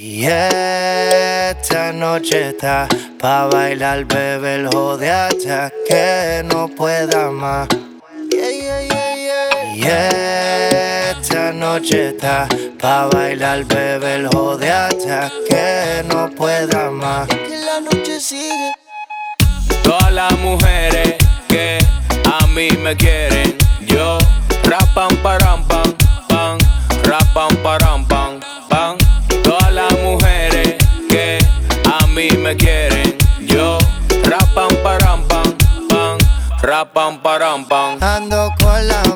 Y esta noche está pa' bailar, bebé, el jode hasta que no pueda más. Y esta noche está pa' bailar, bebé, el jode hasta que no pueda más. Que la noche sigue. Todas las mujeres que a mí me quieren, yo rapan param pam pam, param pam. Ando con la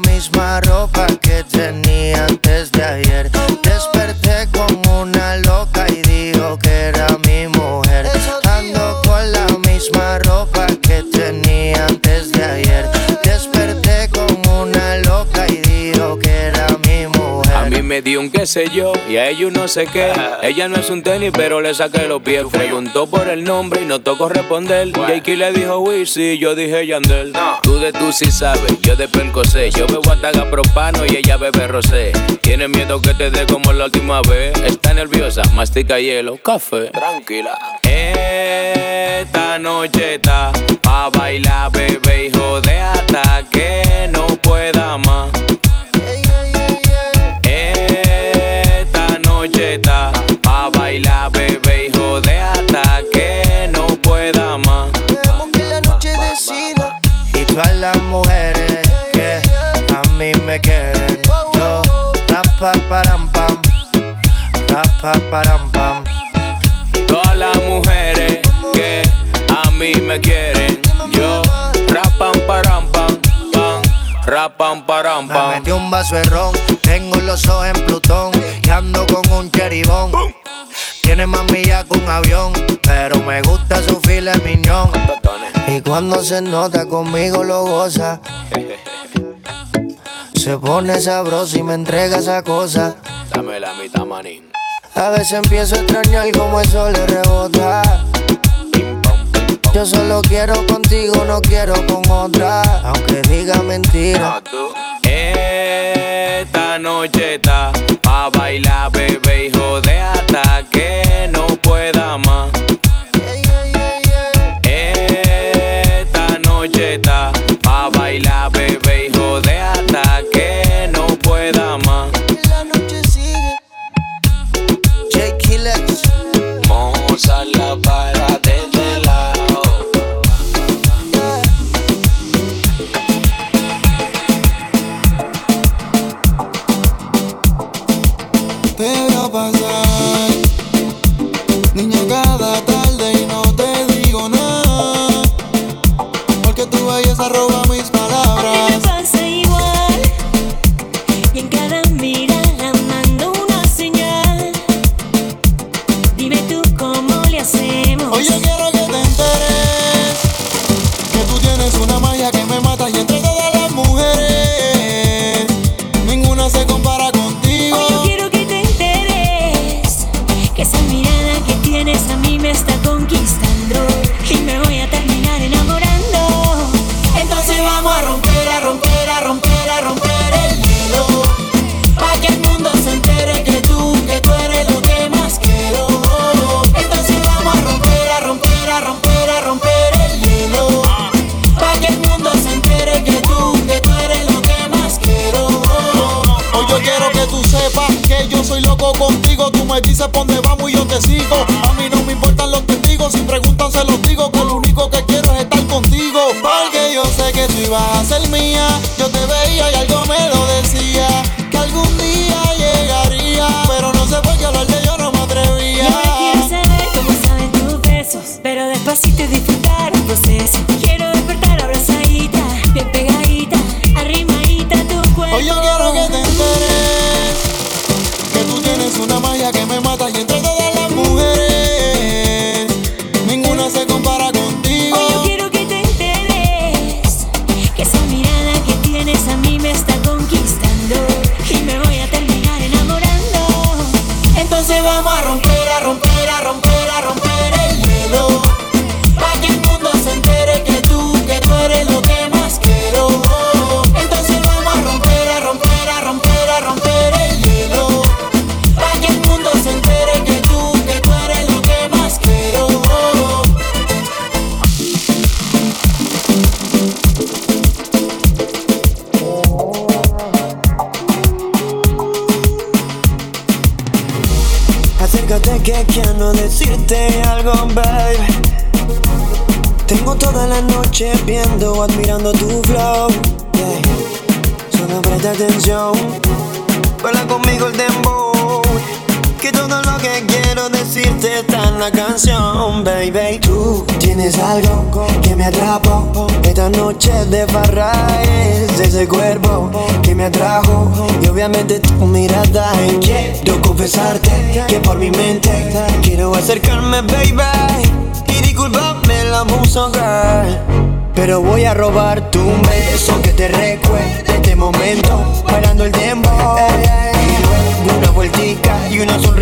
un qué sé yo y a ellos no sé qué. Ella no es un tenis, pero le saqué los pies. Preguntó por el nombre y no tocó responder. Jakey le dijo Wizzy, yo dije Yandel. Tú de tú sí sabes, yo de Percocé. Yo bebo ataga propano y ella bebe rosé. Tiene miedo que te dé como la última vez. Está nerviosa, mastica hielo, café. Tranquila. Esta noche está pa' bailar, bebé, hijo de hasta que no pueda más. Rapa param pam, rapa param pam. Todas las mujeres que a mí me quieren, yo rapan param pam pam, rapan param Me pam. metí un vaso de ron, tengo los ojos en Plutón y ando con un cheribón. Tiene más millas que un avión, pero me gusta su file miñón. Y cuando se nota conmigo lo goza. Se pone sabroso y me entrega esa cosa. Dame la mitad, manín. A veces empiezo a extrañar cómo eso le rebota. Yo solo quiero contigo, no quiero con otra. Aunque diga mentira. Esta noche está pa' bailar, bebé, hijo de hasta que no pueda más.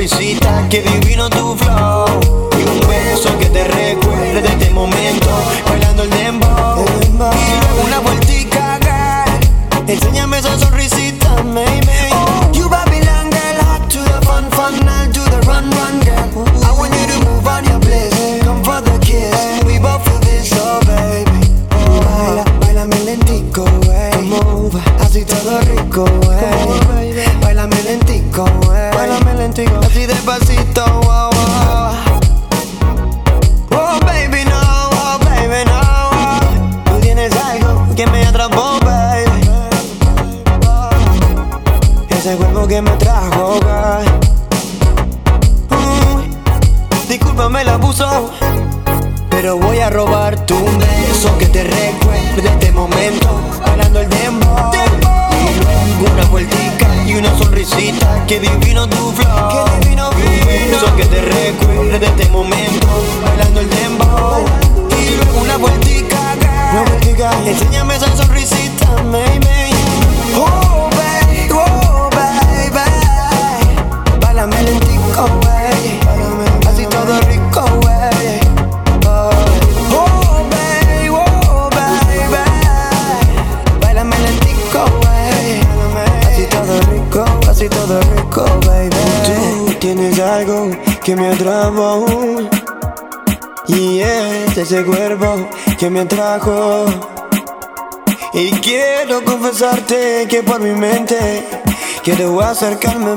Sonrisita, que divino tu flow. Acercarme,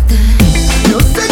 perderte. Yo sé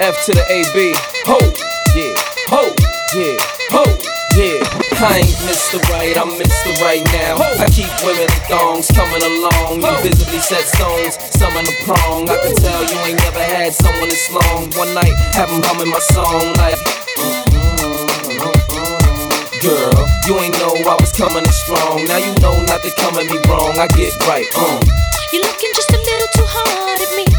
F to the AB. Ho, yeah, ho, yeah, ho, yeah. I ain't Mr. Right, I'm Mr. Right now. I keep women in thongs coming along. You visibly set stones, some in the prong. I can tell you ain't never had someone this long. One night, have them humming my song like. Girl, you ain't know I was coming this strong. Now you know not to come at me wrong. I get right, um. You're looking just a little too hard at me.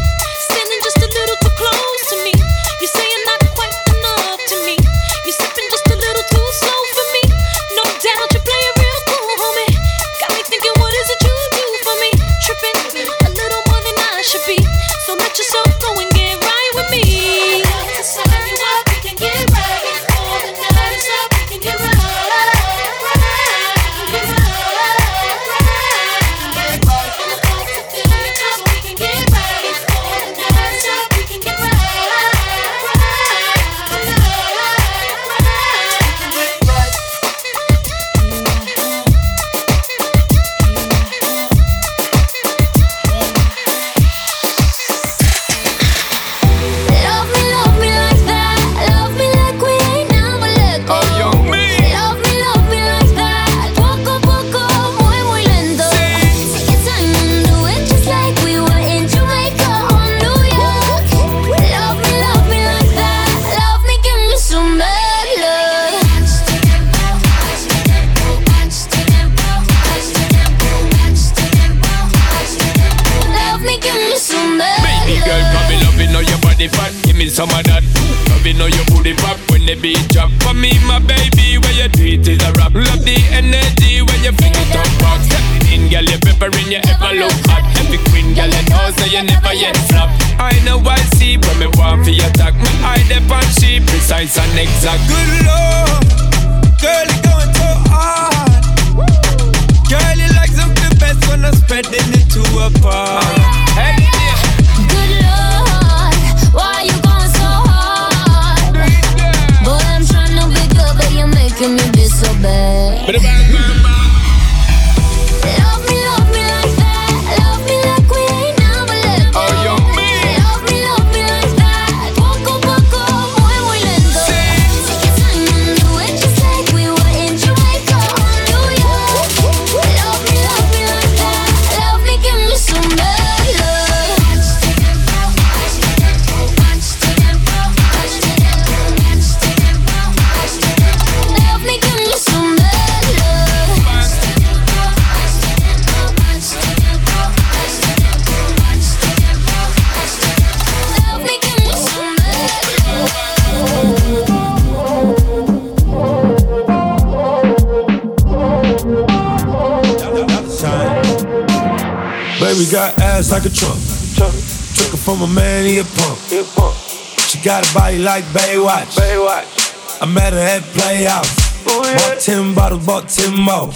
Got a body like Baywatch. Baywatch. I met her at Playhouse. Bought 10 bottles, bought 10 more.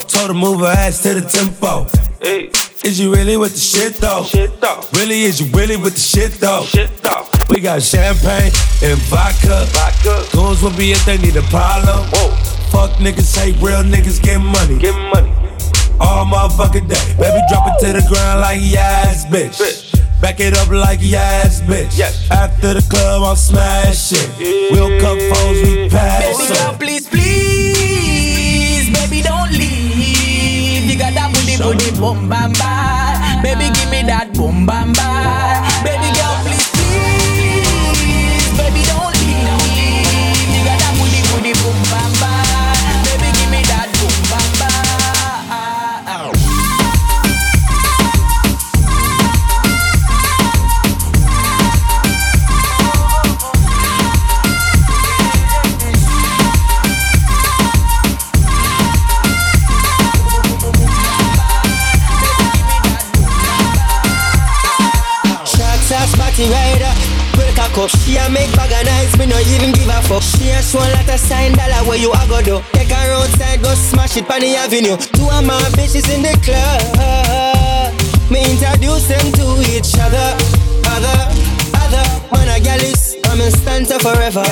Told her move her ass to the tempo. Is you really with the shit though? Really, is you really with the shit though? We got champagne and vodka. Goons will be if they need a problem. Fuck niggas, say real niggas get money. Get money. All motherfucking day. Baby, drop it to the ground like yes, bitch. Back it up like yes, bitch. After the club, I'm smashing. We'll cup phones, we pass. Baby girl, please, please, baby, don't leave. You got that booty, booty, boom, bam, bam. Baby, give me that boom, bam, bam. A. She a make bag of nice, me no even give a fuck. She a show a lot of sign dollar where you a go do. Take her outside, go smash it on the avenue. Two of my bitches in the club. Me introduce them to each other. Other, other. Man a gal is, I'm in stanza forever.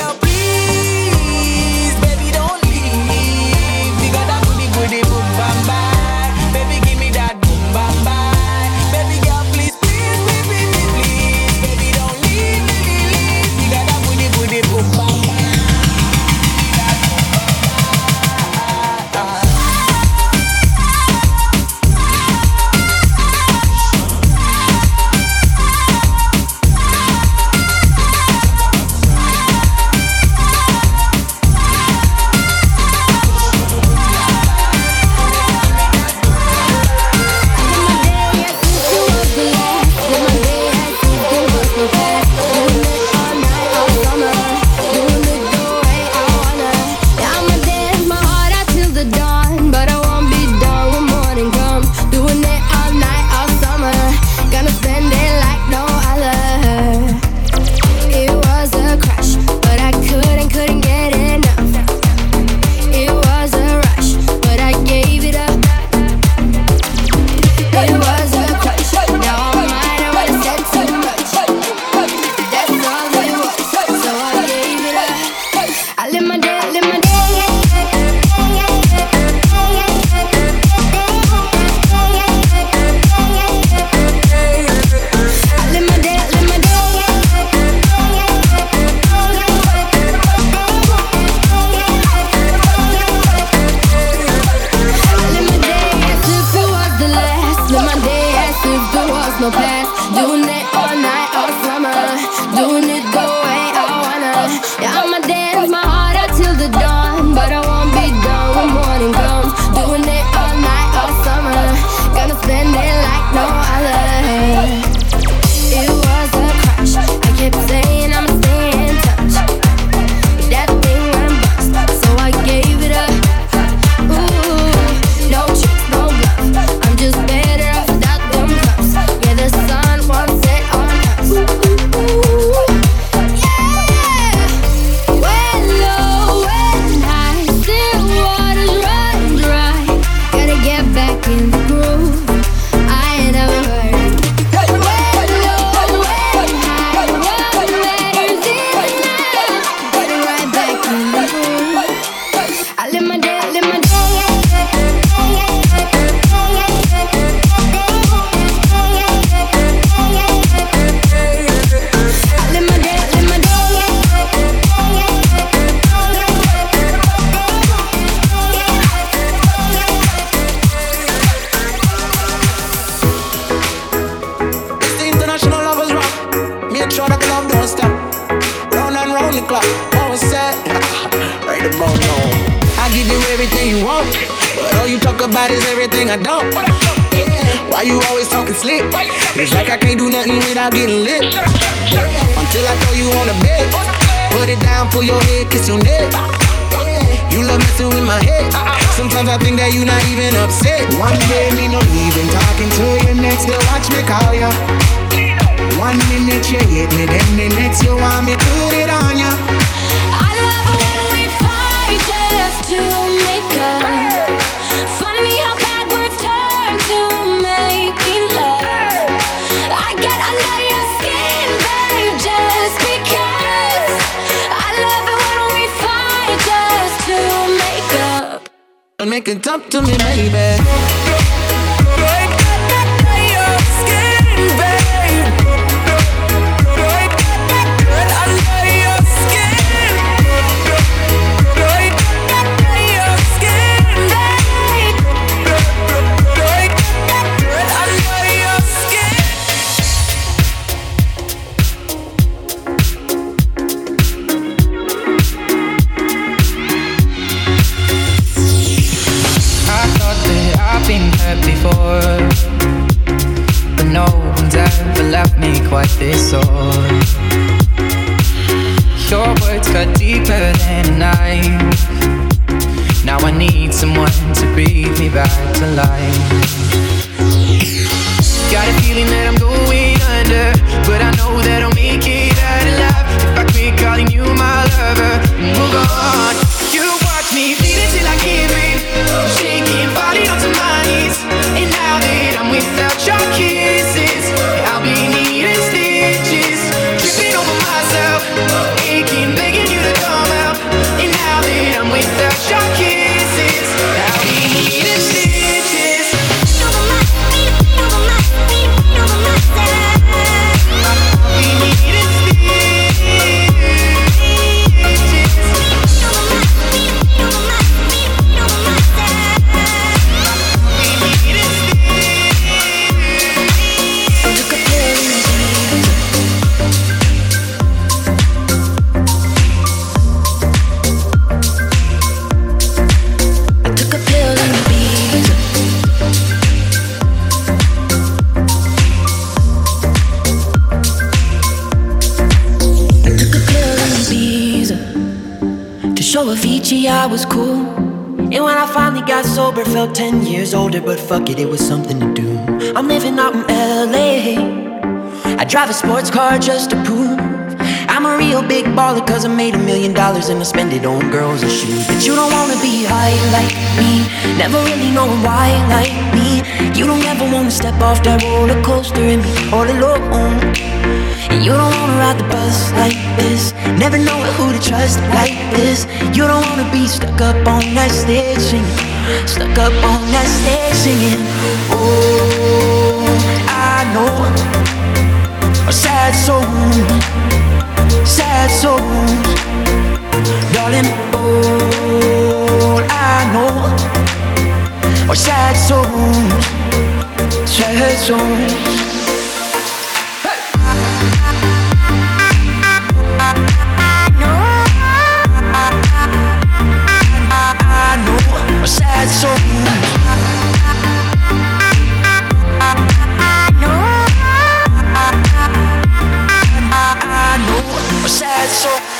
A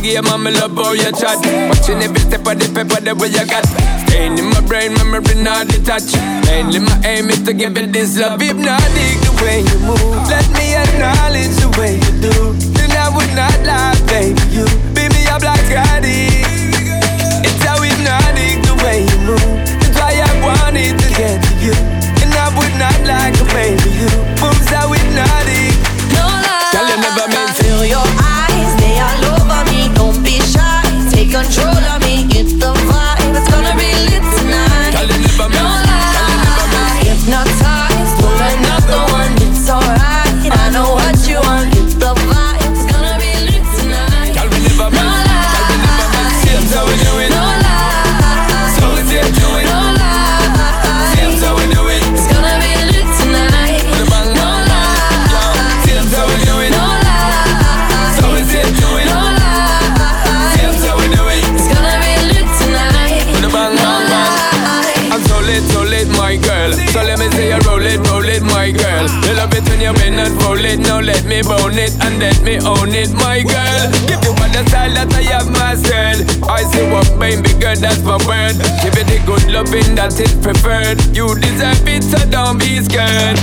game and me love how you chat. Watching every step of the paper the way you got. Staying in my brain, memory not detached. Mainly my aim is to give it this love. If not, dig the way you move. Let me acknowledge the way you do. Then I would not lie, baby. You beat me a black Scotty. It's how hypnotic the way you move. That's why I wanted to get to you. And I would not like a baby. You moves how. that is preferred. You deserve it, so don't be scared.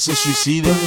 Se suicide.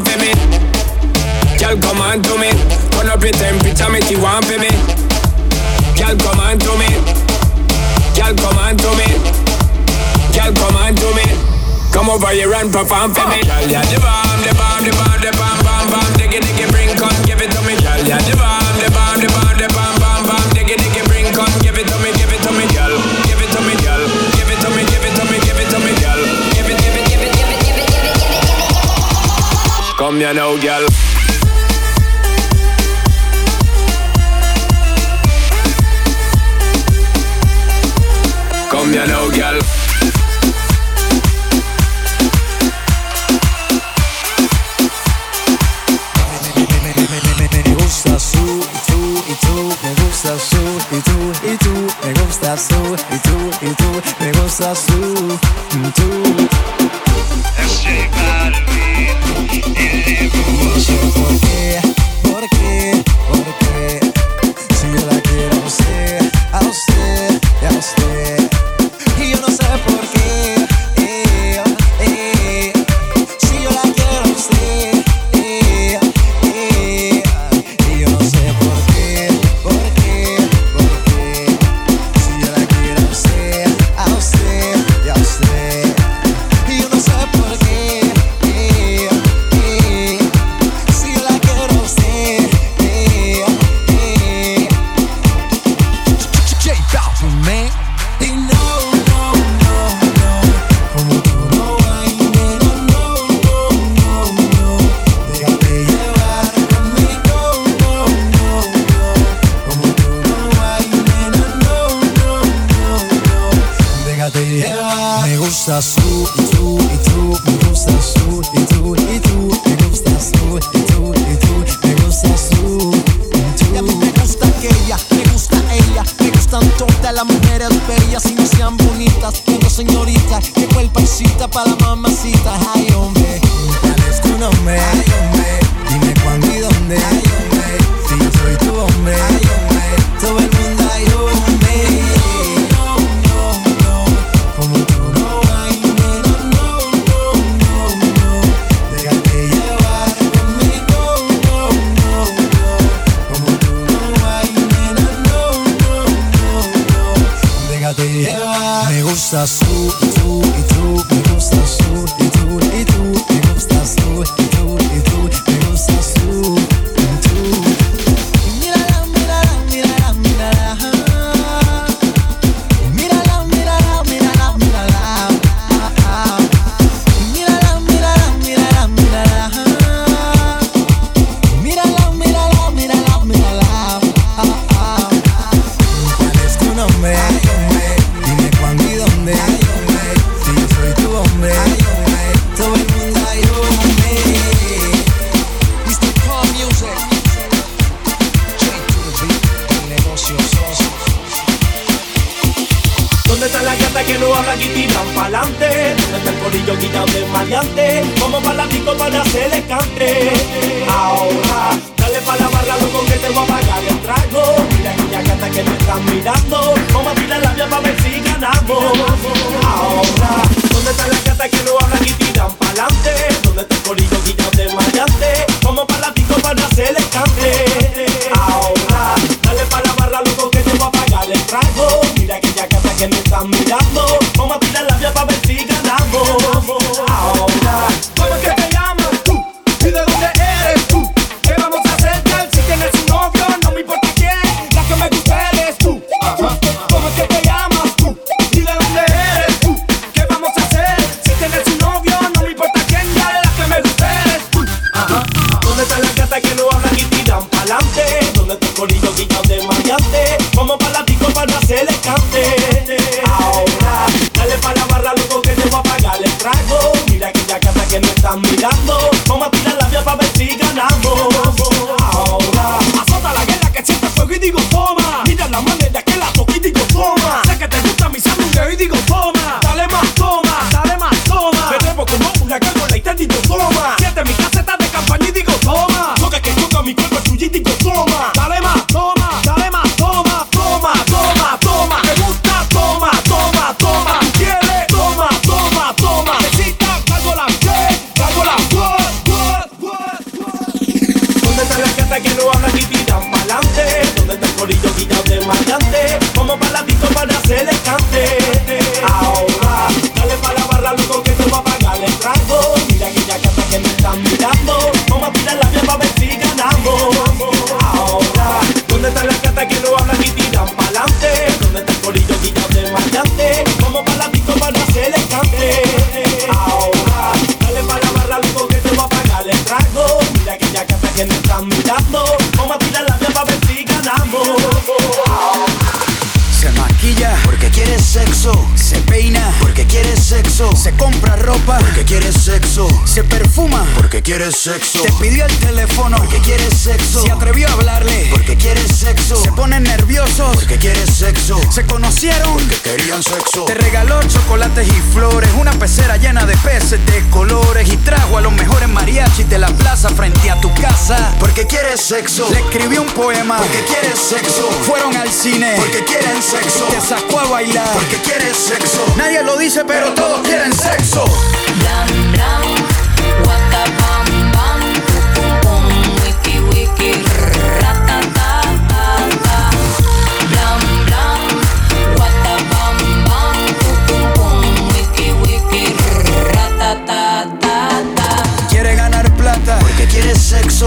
want for me. Girl, come on to me. Turn up your temperature, make you want for me. Girl, come on to me. Girl, come on to me. Girl, come on to me. Come over here and perform for me. Girl, yeah, the bomb, the bomb, the bomb, the bomb, bomb, bomb. Diggy, diggy, bring, come, give it to me. Girl, yeah, the bomb, the bomb, the bomb, the bomb. them, you know, girl. Come, you know, girl. y tú, y tú, me gustas tú, y tú, y tú, me gustas tú, tú. porque quieren sexo. Te sacó a bailar porque quieres sexo. Nadie lo dice, pero todos quieren sexo. Down, down,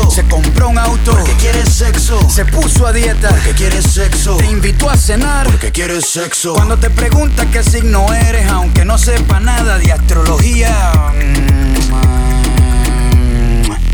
Se compró un auto. Porque quiere sexo. Se puso a dieta. Porque quiere sexo. Te invitó a cenar. Porque quiere sexo. Cuando te pregunta qué signo eres, aunque no sepa nada de astrología. Mm,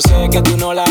sé que tú no la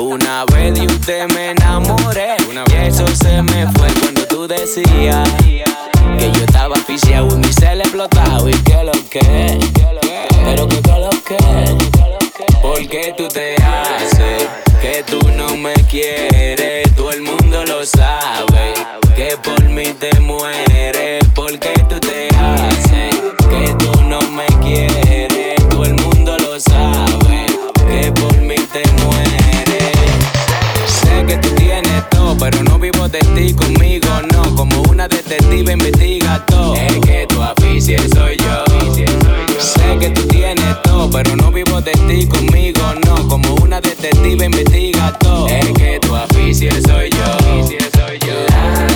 Una vez de usted me enamoré. Y eso se me fue cuando tú decías que yo estaba asfixiado y mi cel explotaba y que lo que, pero que lo que, porque tú te haces que tú no me quieres, todo el mundo lo sabe que por mí te mueres, porque tú Pero no vivo de ti conmigo, no. Como una detective investiga todo. Es que tu afición soy yo. Sé que tú tienes todo, pero no vivo de ti conmigo, no. Como una detective investiga todo. Es que tu afición soy yo. La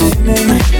listening.